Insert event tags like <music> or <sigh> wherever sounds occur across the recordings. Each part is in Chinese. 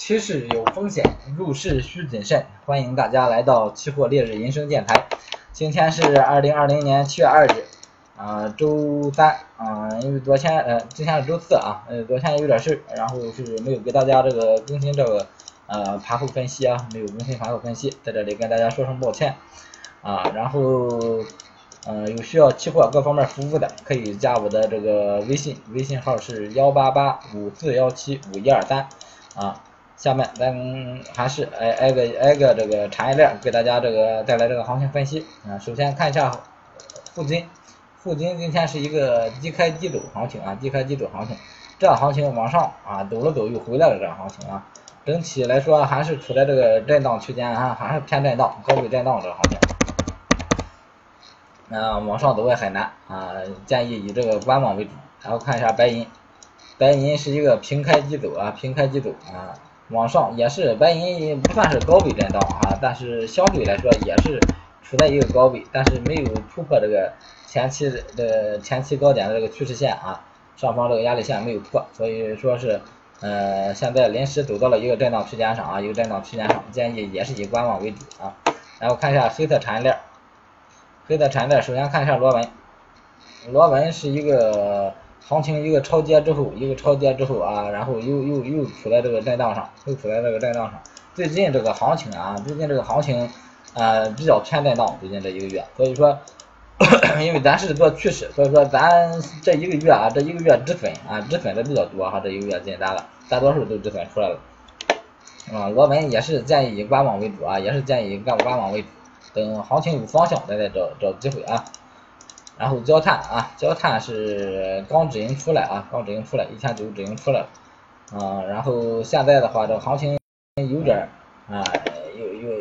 趋势有风险，入市需谨慎。欢迎大家来到期货烈日人生电台。今天是二零二零年七月二日，啊，周三，啊，因为昨天，呃，今天是周四啊，呃，昨天有点事，然后是没有给大家这个更新这个，呃，盘后分析啊，没有更新盘后分析，在这里跟大家说声抱歉，啊，然后，嗯，有需要期货各方面服务的，可以加我的这个微信，微信号是幺八八五四幺七五一二三，啊。下面咱还是挨挨个挨个这个产业链给大家这个带来这个行情分析啊。首先看一下沪金，沪金今天是一个低开低走行情啊，低开低走行情，这样行情往上啊走了走又回来了，这样行情啊，整体来说还是处在这个震荡区间啊，还是偏震荡，高位震荡这个行情。啊，往上走也很难啊，建议以这个观望为主。然后看一下白银，白银是一个平开低走啊，平开低走啊。往上也是白银不算是高位震荡啊，但是相对来说也是处在一个高位，但是没有突破这个前期的前期高点的这个趋势线啊，上方这个压力线没有破，所以说是呃现在临时走到了一个震荡区间上啊，一个震荡区间上，建议也是以观望为主啊。然后看一下黑色产业链，黑色产业链首先看一下螺纹，螺纹是一个。行情一个超跌之后，一个超跌之后啊，然后又又又处在这个震荡上，又处在这个震荡上。最近这个行情啊，最近这个行情呃比较偏震荡，最近这一个月，所以说，<coughs> 因为咱是做趋势，所以说咱这一个月啊，这一个月止损啊止损的比较多哈，这一个月进单了，大多数都止损出来了。啊，我们也是建议以观望为主啊，也是建议干观望为主，等行情有方向，咱再找找机会啊。然后焦炭啊，焦炭是刚止盈出来啊，刚止盈出来，一千九止盈出来了，啊，然后现在的话，这个行情有点啊，有有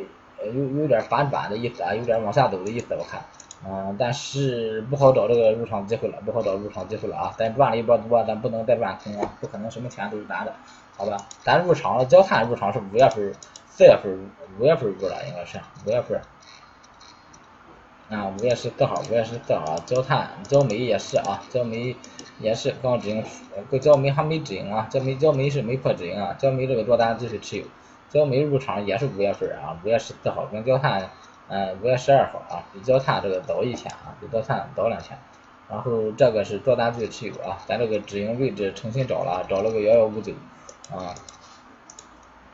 有有点反转的意思啊，有点往下走的意思，我看，嗯，但是不好找这个入场机会了，不好找入场机会了啊，咱赚了一波多，咱不能再赚空啊，不可能什么钱都是咱的，好吧？咱入场了，焦炭入场是五月份、四月份、五月份入的，应该是五月份。啊，五月十四号，五月十四号，焦炭、焦煤也是啊，焦煤也是刚止盈，呃，焦煤还没止盈啊，焦煤焦煤是没破止盈啊，焦煤这个多单继续持有，焦煤入场也是五月份啊，五月十四号跟焦炭，嗯，五月十二号啊，比焦炭这个早一天啊，比焦炭早两天，然后这个是多单继续持有啊，咱这个止盈位置重新找了，找了个幺幺五九啊，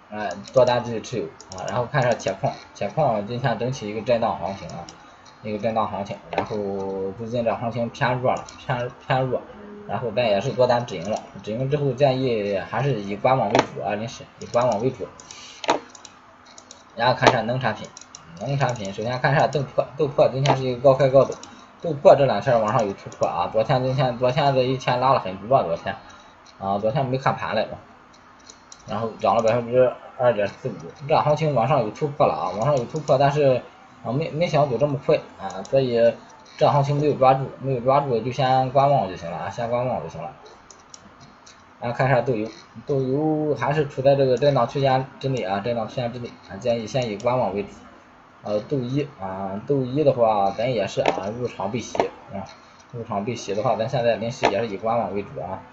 哎，多单继续持有啊，然后看一下铁矿，铁矿今天整体一个震荡行情啊。一个震荡行情，然后最近这行情偏弱了，偏偏弱，然后咱也是多单止盈了，止盈之后建议还是以观望为主啊，临时以观望为主。然后看一下农产品，农产品首先看一下豆粕，豆粕今天是一个高开高走，豆粕这两天往上有突破啊，昨天今天昨天这一天拉了很多，昨天啊昨天没看盘来着，然后涨了百分之二点四五，这行情往上有突破了啊，往上有突破，但是。啊，没没想走这么快啊，所以这行情没有抓住，没有抓住就先观望就行了啊，先观望就行了。然后看一下豆油，豆油还是处在这个震荡区间之内啊，震荡区间之内啊，建议先以观望为主。呃，豆一啊，豆一的话咱也是啊，入场必洗啊，入场必洗的话，咱现在临时也是以观望为主啊。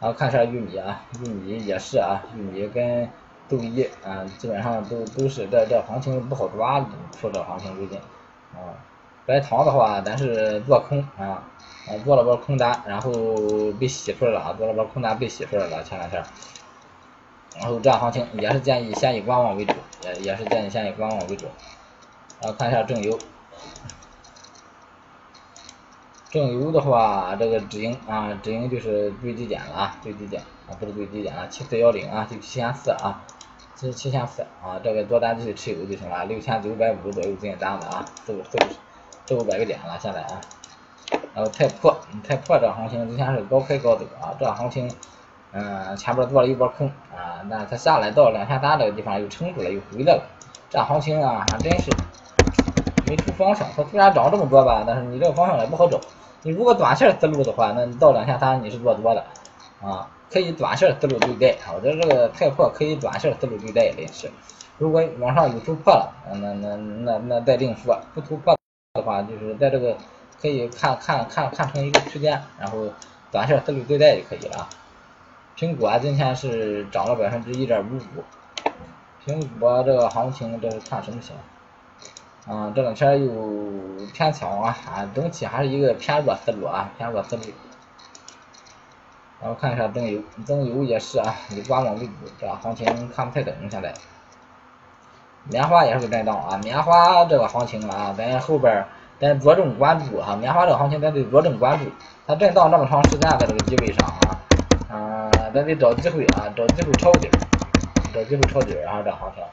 然后看一下玉米啊，玉米也是啊，玉米跟。周一啊，基本上都都是这这行情不好抓，出这行情最近啊。白糖的话，咱是做空啊，啊做了波空单，然后被洗出来了啊，做了波空单被洗出来了前两天。然后这样行情也是建议先以观望为主，也也是建议先以观望为主。然后看一下正油，正油的话，这个止盈啊，止盈就是最低点了啊，最低点啊，不是最低点了，七四幺零啊，就七千四啊。这是七千四啊，这个多单继续持有就行了，六千九百五左右进单的啊，四五四五四五百个点了现在啊。然后太破，太破这行情之前是高开高走啊，这行情嗯前边做了一波空啊，那它下来到两千三这个地方又撑住了又回来了，这行情啊还真是没出方向，它虽然涨这么多吧，但是你这个方向也不好找。你如果短线思路的话，那你到两千三你是做多的啊。可以短线思路对待啊，我觉得这个太破可以短线思路对待临时。如果往上有突破了，那那那那再另说。不突破的话，就是在这个可以看看看看成一个区间，然后短线思路对待就可以了。苹果今天是涨了百分之一点五五，苹果这个行情这是看什么情？啊，这两天又偏强啊，啊，整体还是一个偏弱思路啊，偏弱思路。然后看一下灯油，灯油也是啊，以观望为主，这行情看不太懂现在。棉花也是个震荡啊，棉花这个行情啊，咱后边咱着重关注哈，棉花这个行情咱得着重关注，它震荡这么长时间在这个低位上啊，嗯，咱得找机会啊，找机会抄底，找机会抄底啊，这行情。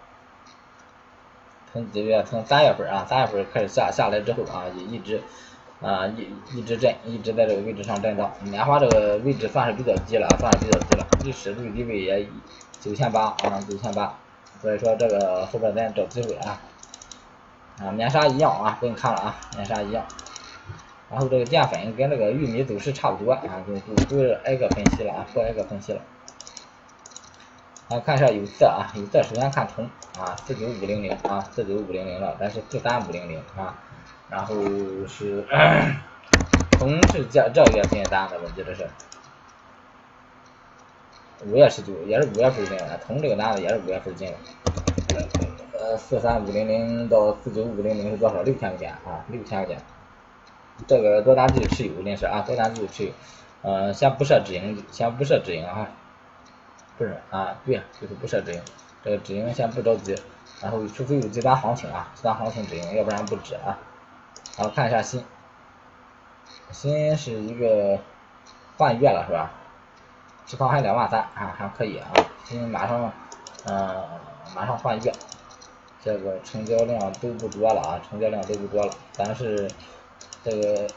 从几月？从三月份啊，三月份开始下下来之后啊，也一直。啊，一一直震，一直在这个位置上震荡。棉花这个位置算是比较低了，算是比较低了，历史最低位也九千八啊，九千八。所以说这个后边咱找机会啊。啊，棉纱一样啊，不用看了啊，棉纱一样。然后这个淀粉跟这个玉米走势差不多啊，就就不挨个分析了啊，不挨个分析了。啊，看一下有色啊，有色首先看铜啊，四九五零零啊，四九五零零了，但是四三五零零啊。然后是 <clears throat> 铜是这这个月份单的，我记得是五月十九，也是五月份进的。铜这个单子也是五月份进的。呃，四三五零零到四九五零零是多少？六千块钱啊，六千块钱。这个多单继续持有，临时啊，多单继续持有。嗯，先不设止盈，先不设止盈啊。不是啊，对，就是不设止盈。这个止盈先不着急，然后除非有极端行情啊，极端行情止盈，要不然不止啊。然后看一下锌，锌是一个换月了是吧？持仓还两万三啊，还可以啊。锌马上，嗯，马上换月，这个成交量都不多了啊，成交量都不多了。但是这个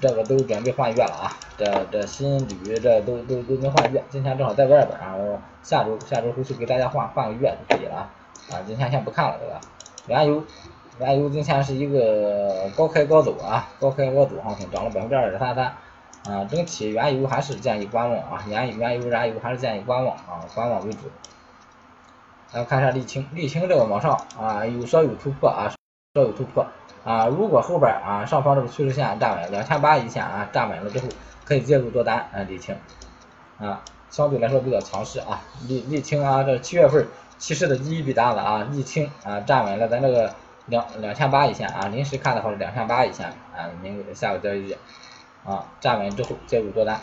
这个都准备换月了啊，这这锌铝这都都都能换月。今天正好在外边啊，我下周下周回去给大家换换个月就可以了啊。啊，今天先不看了这个原油。原油今天是一个高开高走啊，高开高走行情，涨了百分之二点三三，啊，整体原油还是建议观望啊，原原油燃油还是建议观望啊，观望为主。来看一下沥青，沥青这个往上啊，有稍有突破啊，稍有突破啊，如果后边啊上方这个趋势线站稳两千八一线啊站稳了之后，可以介入多单啊沥青啊，相对来说比较强势啊，沥沥青啊，这七月份其实的第一笔单子啊，沥青啊站稳了咱这个。两两千八一线啊，临时看的话是两千八一线啊，明下个交易日啊站稳之后介入多单。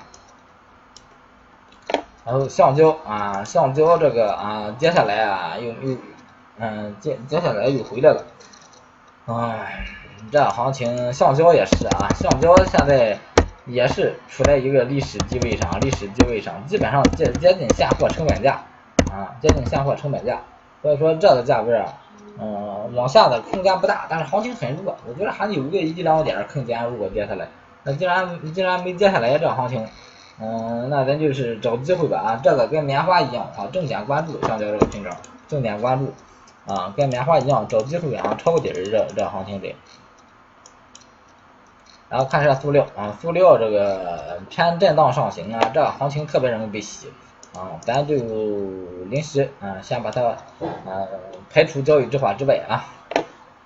然后橡胶啊，橡胶这个啊，接下来啊又又嗯接接下来又回来了，哎，这行情橡胶也是啊，橡胶现在也是处在一个历史低位上，历史低位上，基本上接接近现货成本价啊，接近现货成本价，所以说这个价位啊。嗯，往下的空间不大，但是行情很弱，我觉得还有个一两点空间。如果跌下来，那既然既然没跌下来，这行情，嗯，那咱就是找机会吧啊。这个跟棉花一样啊，重点关注橡胶这个品种，重点关注啊，跟棉花一样找机会啊，抄个底儿这这行情得。然后看一下塑料啊，塑料这个偏震荡上行啊，这行情特别容易被洗。啊，咱就临时啊，先把它啊排除交易计划之外啊。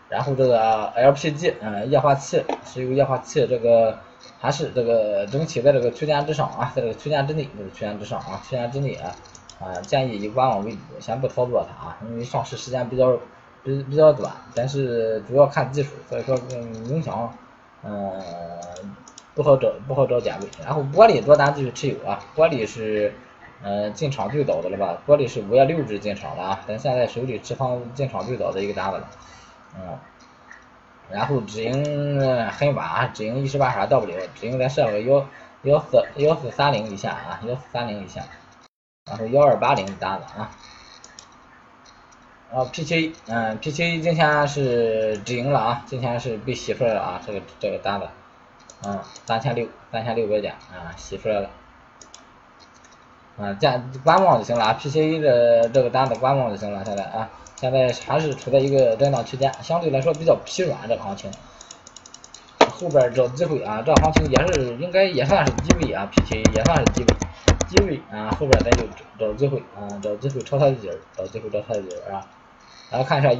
然后这个 LPG 嗯，液化气，石油液化气这个还是这个整体在这个区间之上啊，在这个区间之内，这个区间之上啊，区间之内啊啊，建议以观望为主，先不操作它啊，因为上市时间比较比比较短，但是主要看技术，所以说嗯，影响嗯不好找不好找点位。然后玻璃多单继续持有啊，玻璃是。嗯，进场最早的了吧？玻璃是五月六日进场的啊，咱现在手里持仓进场最早的一个单子了。嗯，然后止盈很晚啊，止盈一时半会到不了，止盈咱设个幺幺四幺四三零以下啊，幺四三零以下，然后幺二八零单子啊。然后 P 七嗯，P 七今天是止盈了啊，今天是被洗出来了啊，这个这个单子，嗯，三千六三千六百点啊，洗出来了。啊，见观望就行了啊，PCA 的这个单子观望就行了。现在啊，现在还是处在一个震荡区间，相对来说比较疲软这个行情。后边找机会啊，这行情也是应该也算是低位啊，PCA 也算是低位，低位啊，后边咱就找机会啊，找机会抄它的底儿，找机会抄它的底儿啊。来看一下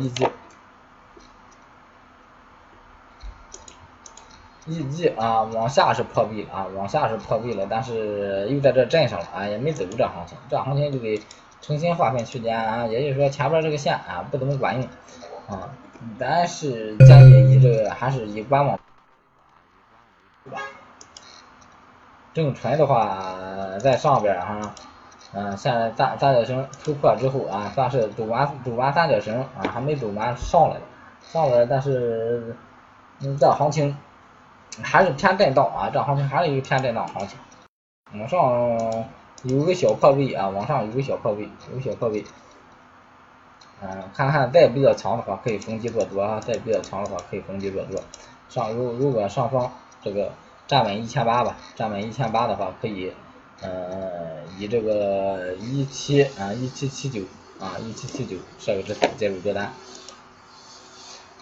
一级，啊，往下是破壁啊，往下是破壁了，但是又在这镇上了啊，也没走这行情，这行情就得重新划分区间啊，也就是说前边这个线啊不怎么管用啊，咱是建议以这个还是以观望。正纯的话在上边哈，嗯，现在三三角形突破之后啊，算是走完走完三角形啊，还没走完上来上来，但是嗯，这行情还是偏震荡啊，这行情还是一个偏震荡行情，往上有个小破位啊，往上有个小破位，有个小破位，嗯，看看再比较强的话可以逢低做多啊，再比较强的话可以逢低做多，上如如果上方这个。站稳一千八吧，站稳一千八的话，可以，呃，以这个一七啊一七七九啊一七七九设个止损介入多单。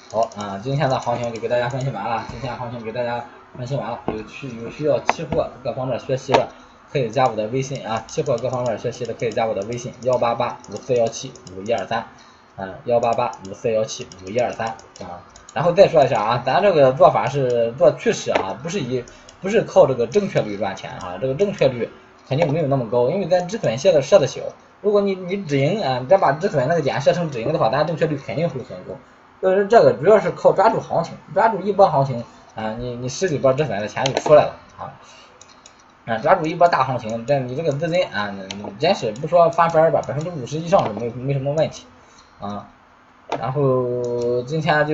好啊，今天的行情就给大家分析完了，今天行情给大家分析完了，有需有需要期货各方面学习的，可以加我的微信啊，期货各方面学习的可以加我的微信幺八八五四幺七五一二三，嗯幺八八五四幺七五一二三啊。然后再说一下啊，咱这个做法是做趋势啊，不是以不是靠这个正确率赚钱啊，这个正确率肯定没有那么高，因为咱止损线的设的小。如果你你止盈啊，咱把止损那个点设成止盈的话，咱正确率肯定会很高。就是这个主要是靠抓住行情，抓住一波行情啊，你你十几波止损的钱就出来了啊。啊，抓住一波大行情，这你这个资金啊，真是不说翻番吧，百分之五十以上都没没什么问题啊。然后今天就。